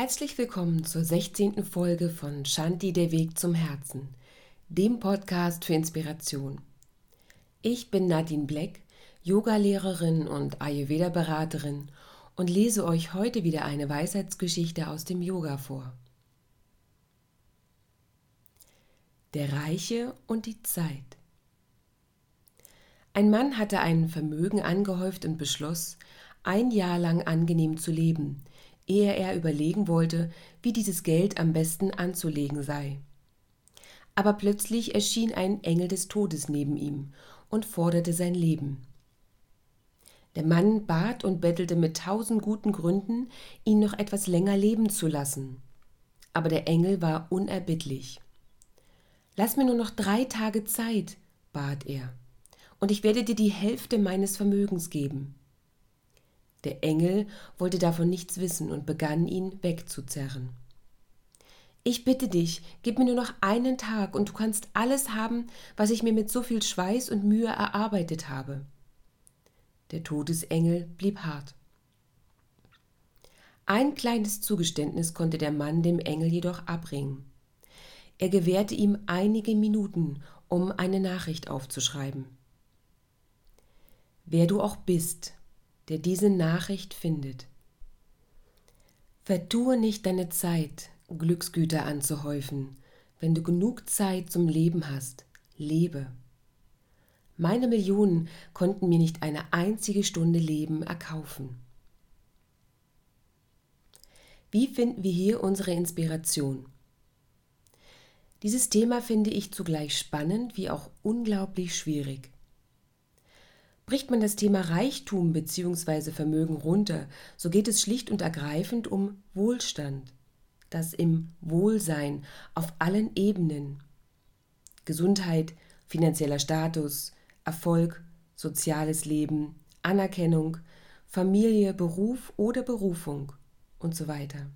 Herzlich willkommen zur 16. Folge von Shanti der Weg zum Herzen, dem Podcast für Inspiration. Ich bin Nadine Black, Yogalehrerin und Ayurveda-Beraterin und lese euch heute wieder eine Weisheitsgeschichte aus dem Yoga vor. Der Reiche und die Zeit. Ein Mann hatte ein Vermögen angehäuft und beschloss, ein Jahr lang angenehm zu leben – ehe er überlegen wollte, wie dieses Geld am besten anzulegen sei. Aber plötzlich erschien ein Engel des Todes neben ihm und forderte sein Leben. Der Mann bat und bettelte mit tausend guten Gründen, ihn noch etwas länger leben zu lassen. Aber der Engel war unerbittlich. Lass mir nur noch drei Tage Zeit, bat er, und ich werde dir die Hälfte meines Vermögens geben. Der Engel wollte davon nichts wissen und begann ihn wegzuzerren. Ich bitte dich, gib mir nur noch einen Tag und du kannst alles haben, was ich mir mit so viel Schweiß und Mühe erarbeitet habe. Der Todesengel blieb hart. Ein kleines Zugeständnis konnte der Mann dem Engel jedoch abbringen. Er gewährte ihm einige Minuten, um eine Nachricht aufzuschreiben. Wer du auch bist, der diese Nachricht findet. Vertue nicht deine Zeit, Glücksgüter anzuhäufen. Wenn du genug Zeit zum Leben hast, lebe. Meine Millionen konnten mir nicht eine einzige Stunde Leben erkaufen. Wie finden wir hier unsere Inspiration? Dieses Thema finde ich zugleich spannend wie auch unglaublich schwierig. Bricht man das Thema Reichtum bzw. Vermögen runter, so geht es schlicht und ergreifend um Wohlstand, das im Wohlsein auf allen Ebenen. Gesundheit, finanzieller Status, Erfolg, soziales Leben, Anerkennung, Familie, Beruf oder Berufung und so weiter.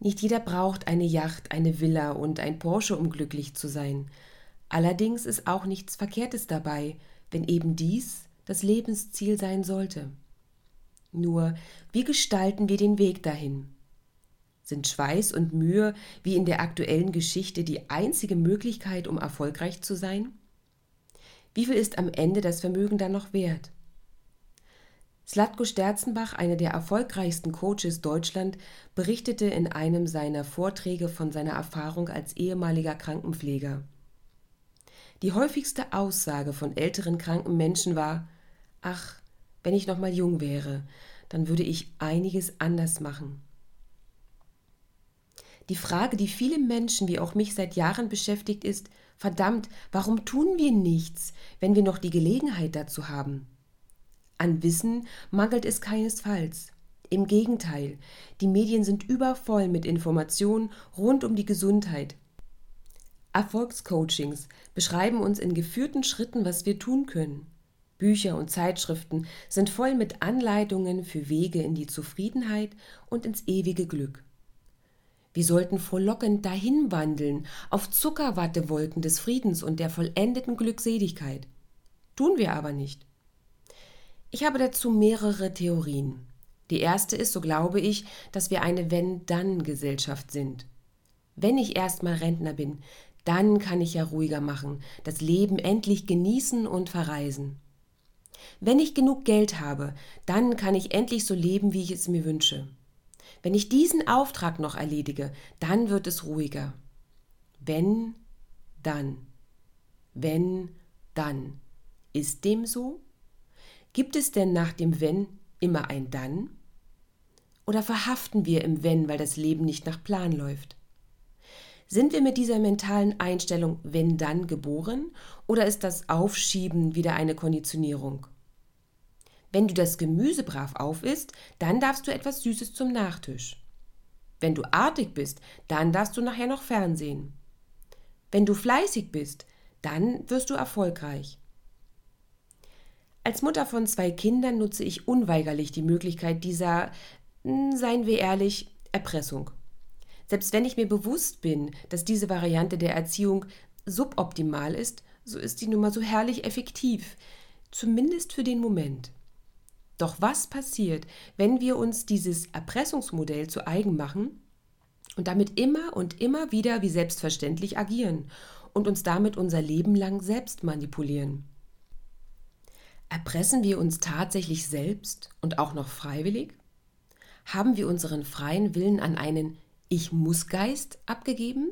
Nicht jeder braucht eine Yacht, eine Villa und ein Porsche, um glücklich zu sein. Allerdings ist auch nichts Verkehrtes dabei, wenn eben dies das Lebensziel sein sollte. Nur, wie gestalten wir den Weg dahin? Sind Schweiß und Mühe wie in der aktuellen Geschichte die einzige Möglichkeit, um erfolgreich zu sein? Wie viel ist am Ende das Vermögen dann noch wert? Slatko Sterzenbach, einer der erfolgreichsten Coaches Deutschland, berichtete in einem seiner Vorträge von seiner Erfahrung als ehemaliger Krankenpfleger. Die häufigste Aussage von älteren kranken Menschen war Ach, wenn ich noch mal jung wäre, dann würde ich einiges anders machen. Die Frage, die viele Menschen wie auch mich seit Jahren beschäftigt, ist verdammt, warum tun wir nichts, wenn wir noch die Gelegenheit dazu haben? An Wissen mangelt es keinesfalls. Im Gegenteil, die Medien sind übervoll mit Informationen rund um die Gesundheit, Erfolgscoachings beschreiben uns in geführten Schritten, was wir tun können. Bücher und Zeitschriften sind voll mit Anleitungen für Wege in die Zufriedenheit und ins ewige Glück. Wir sollten frohlockend dahin wandeln auf Zuckerwattewolken des Friedens und der vollendeten Glückseligkeit. Tun wir aber nicht. Ich habe dazu mehrere Theorien. Die erste ist, so glaube ich, dass wir eine Wenn-Dann-Gesellschaft sind. Wenn ich erstmal Rentner bin, dann kann ich ja ruhiger machen, das Leben endlich genießen und verreisen. Wenn ich genug Geld habe, dann kann ich endlich so leben, wie ich es mir wünsche. Wenn ich diesen Auftrag noch erledige, dann wird es ruhiger. Wenn, dann. Wenn, dann. Ist dem so? Gibt es denn nach dem Wenn immer ein Dann? Oder verhaften wir im Wenn, weil das Leben nicht nach Plan läuft? Sind wir mit dieser mentalen Einstellung wenn dann geboren oder ist das Aufschieben wieder eine Konditionierung? Wenn du das Gemüse brav aufisst, dann darfst du etwas Süßes zum Nachtisch. Wenn du artig bist, dann darfst du nachher noch Fernsehen. Wenn du fleißig bist, dann wirst du erfolgreich. Als Mutter von zwei Kindern nutze ich unweigerlich die Möglichkeit dieser, hm, seien wir ehrlich, Erpressung. Selbst wenn ich mir bewusst bin, dass diese Variante der Erziehung suboptimal ist, so ist die Nummer so herrlich effektiv, zumindest für den Moment. Doch was passiert, wenn wir uns dieses Erpressungsmodell zu eigen machen und damit immer und immer wieder wie selbstverständlich agieren und uns damit unser Leben lang selbst manipulieren? Erpressen wir uns tatsächlich selbst und auch noch freiwillig? Haben wir unseren freien Willen an einen Ich muss Geist abgegeben?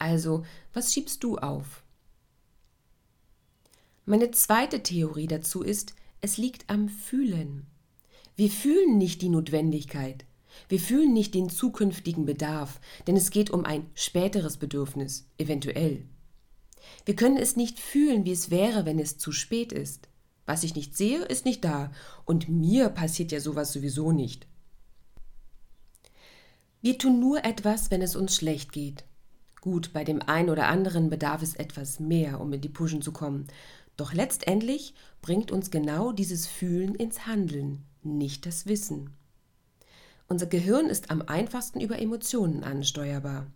Also, was schiebst du auf? Meine zweite Theorie dazu ist, es liegt am Fühlen. Wir fühlen nicht die Notwendigkeit. Wir fühlen nicht den zukünftigen Bedarf, denn es geht um ein späteres Bedürfnis, eventuell. Wir können es nicht fühlen, wie es wäre, wenn es zu spät ist. Was ich nicht sehe, ist nicht da, und mir passiert ja sowas sowieso nicht. Wir tun nur etwas, wenn es uns schlecht geht. Gut, bei dem einen oder anderen bedarf es etwas mehr, um in die Puschen zu kommen. Doch letztendlich bringt uns genau dieses Fühlen ins Handeln, nicht das Wissen. Unser Gehirn ist am einfachsten über Emotionen ansteuerbar.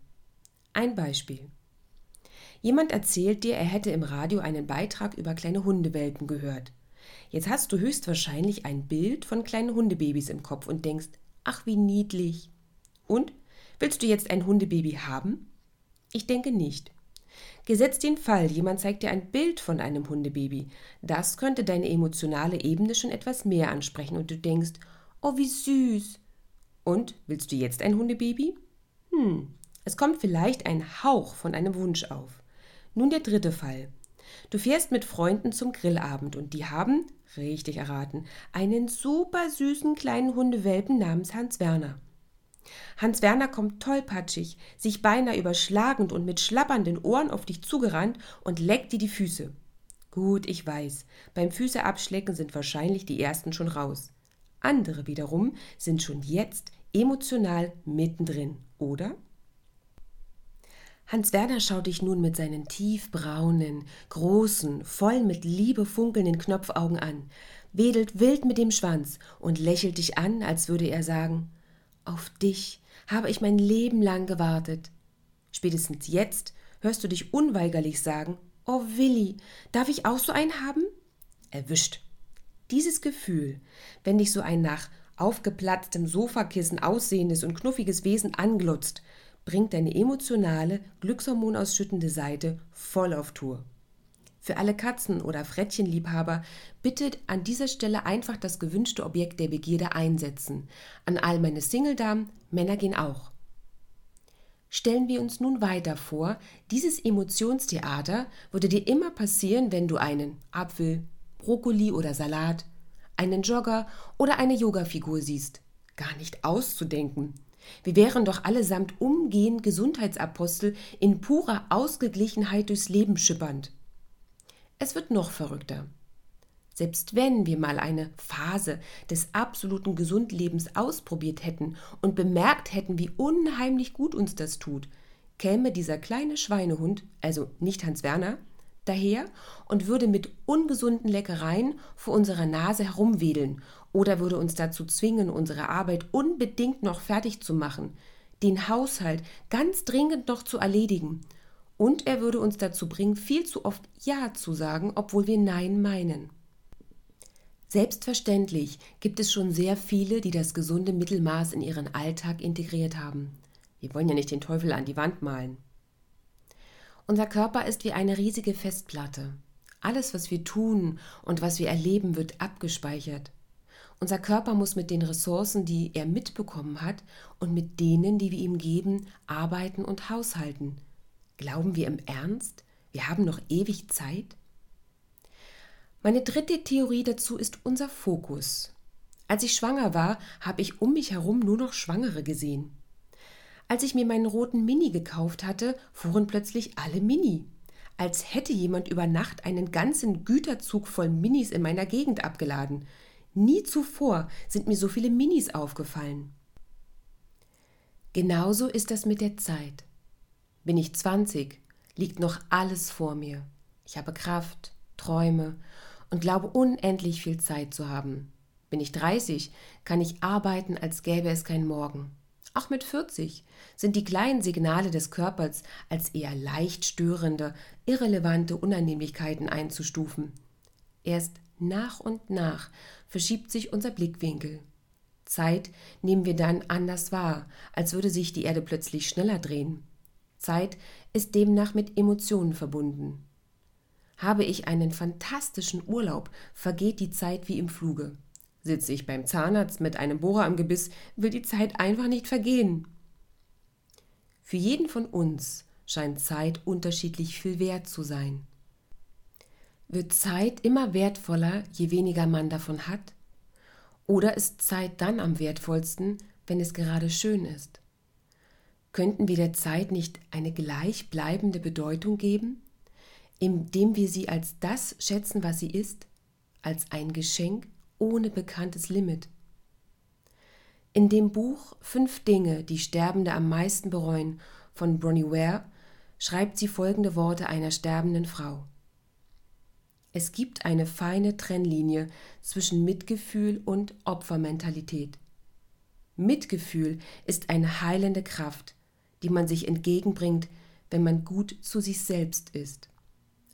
Ein Beispiel. Jemand erzählt dir, er hätte im Radio einen Beitrag über kleine Hundewelpen gehört. Jetzt hast du höchstwahrscheinlich ein Bild von kleinen Hundebabys im Kopf und denkst, ach wie niedlich. Und? Willst du jetzt ein Hundebaby haben? Ich denke nicht. Gesetzt den Fall, jemand zeigt dir ein Bild von einem Hundebaby. Das könnte deine emotionale Ebene schon etwas mehr ansprechen und du denkst, oh wie süß. Und willst du jetzt ein Hundebaby? Hm, es kommt vielleicht ein Hauch von einem Wunsch auf. Nun der dritte Fall. Du fährst mit Freunden zum Grillabend und die haben, richtig erraten, einen super süßen kleinen Hundewelpen namens Hans Werner. Hans Werner kommt tollpatschig, sich beinahe überschlagend und mit schlappernden Ohren auf dich zugerannt und leckt dir die Füße. Gut, ich weiß, beim Füßeabschlecken sind wahrscheinlich die ersten schon raus. Andere wiederum sind schon jetzt emotional mittendrin, oder? Hans Werner schaut dich nun mit seinen tiefbraunen, großen, voll mit Liebe funkelnden Knopfaugen an, wedelt wild mit dem Schwanz und lächelt dich an, als würde er sagen Auf dich habe ich mein Leben lang gewartet. Spätestens jetzt hörst du dich unweigerlich sagen Oh Willi, darf ich auch so einen haben? Erwischt. Dieses Gefühl, wenn dich so ein nach aufgeplatztem Sofakissen aussehendes und knuffiges Wesen anglotzt, bringt deine emotionale, glückshormonausschüttende Seite voll auf Tour. Für alle Katzen- oder Frettchenliebhaber bitte an dieser Stelle einfach das gewünschte Objekt der Begierde einsetzen. An all meine Singledamen, Männer gehen auch. Stellen wir uns nun weiter vor, dieses Emotionstheater würde dir immer passieren, wenn du einen Apfel, Brokkoli oder Salat, einen Jogger oder eine Yogafigur siehst. Gar nicht auszudenken. Wir wären doch allesamt umgehend Gesundheitsapostel in purer Ausgeglichenheit durchs Leben schippernd. Es wird noch verrückter. Selbst wenn wir mal eine Phase des absoluten Gesundlebens ausprobiert hätten und bemerkt hätten, wie unheimlich gut uns das tut, käme dieser kleine Schweinehund, also nicht Hans Werner, daher und würde mit ungesunden Leckereien vor unserer Nase herumwedeln oder würde uns dazu zwingen, unsere Arbeit unbedingt noch fertig zu machen, den Haushalt ganz dringend noch zu erledigen. Und er würde uns dazu bringen, viel zu oft Ja zu sagen, obwohl wir Nein meinen. Selbstverständlich gibt es schon sehr viele, die das gesunde Mittelmaß in ihren Alltag integriert haben. Wir wollen ja nicht den Teufel an die Wand malen. Unser Körper ist wie eine riesige Festplatte. Alles, was wir tun und was wir erleben, wird abgespeichert. Unser Körper muss mit den Ressourcen, die er mitbekommen hat, und mit denen, die wir ihm geben, arbeiten und haushalten. Glauben wir im Ernst, wir haben noch ewig Zeit? Meine dritte Theorie dazu ist unser Fokus. Als ich schwanger war, habe ich um mich herum nur noch Schwangere gesehen. Als ich mir meinen roten Mini gekauft hatte, fuhren plötzlich alle Mini. Als hätte jemand über Nacht einen ganzen Güterzug voll Minis in meiner Gegend abgeladen. Nie zuvor sind mir so viele Minis aufgefallen. Genauso ist das mit der Zeit. Bin ich 20, liegt noch alles vor mir. Ich habe Kraft, Träume und glaube unendlich viel Zeit zu haben. Bin ich 30, kann ich arbeiten, als gäbe es kein Morgen. Auch mit 40 sind die kleinen Signale des Körpers als eher leicht störende, irrelevante Unannehmlichkeiten einzustufen. Erst Nach und nach verschiebt sich unser Blickwinkel. Zeit nehmen wir dann anders wahr, als würde sich die Erde plötzlich schneller drehen. Zeit ist demnach mit Emotionen verbunden. Habe ich einen fantastischen Urlaub, vergeht die Zeit wie im Fluge. Sitze ich beim Zahnarzt mit einem Bohrer am Gebiss, will die Zeit einfach nicht vergehen. Für jeden von uns scheint Zeit unterschiedlich viel wert zu sein. Wird Zeit immer wertvoller, je weniger man davon hat? Oder ist Zeit dann am wertvollsten, wenn es gerade schön ist? Könnten wir der Zeit nicht eine gleichbleibende Bedeutung geben, indem wir sie als das schätzen, was sie ist, als ein Geschenk ohne bekanntes Limit? In dem Buch Fünf Dinge, die Sterbende am meisten bereuen von Bronnie Ware schreibt sie folgende Worte einer sterbenden Frau. Es gibt eine feine Trennlinie zwischen Mitgefühl und Opfermentalität. Mitgefühl ist eine heilende Kraft, die man sich entgegenbringt, wenn man gut zu sich selbst ist.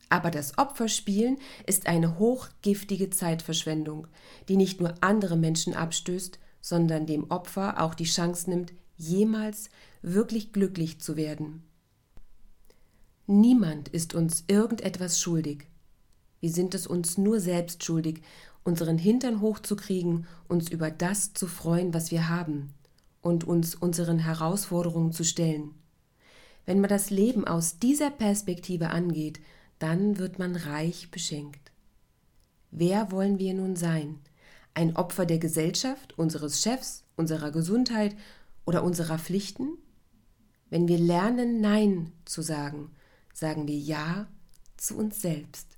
Aber das Opferspielen ist eine hochgiftige Zeitverschwendung, die nicht nur andere Menschen abstößt, sondern dem Opfer auch die Chance nimmt, jemals wirklich glücklich zu werden. Niemand ist uns irgendetwas schuldig. Wir sind es uns nur selbst schuldig, unseren Hintern hochzukriegen, uns über das zu freuen, was wir haben und uns unseren Herausforderungen zu stellen. Wenn man das Leben aus dieser Perspektive angeht, dann wird man reich beschenkt. Wer wollen wir nun sein? Ein Opfer der Gesellschaft, unseres Chefs, unserer Gesundheit oder unserer Pflichten? Wenn wir lernen, Nein zu sagen, sagen wir Ja zu uns selbst.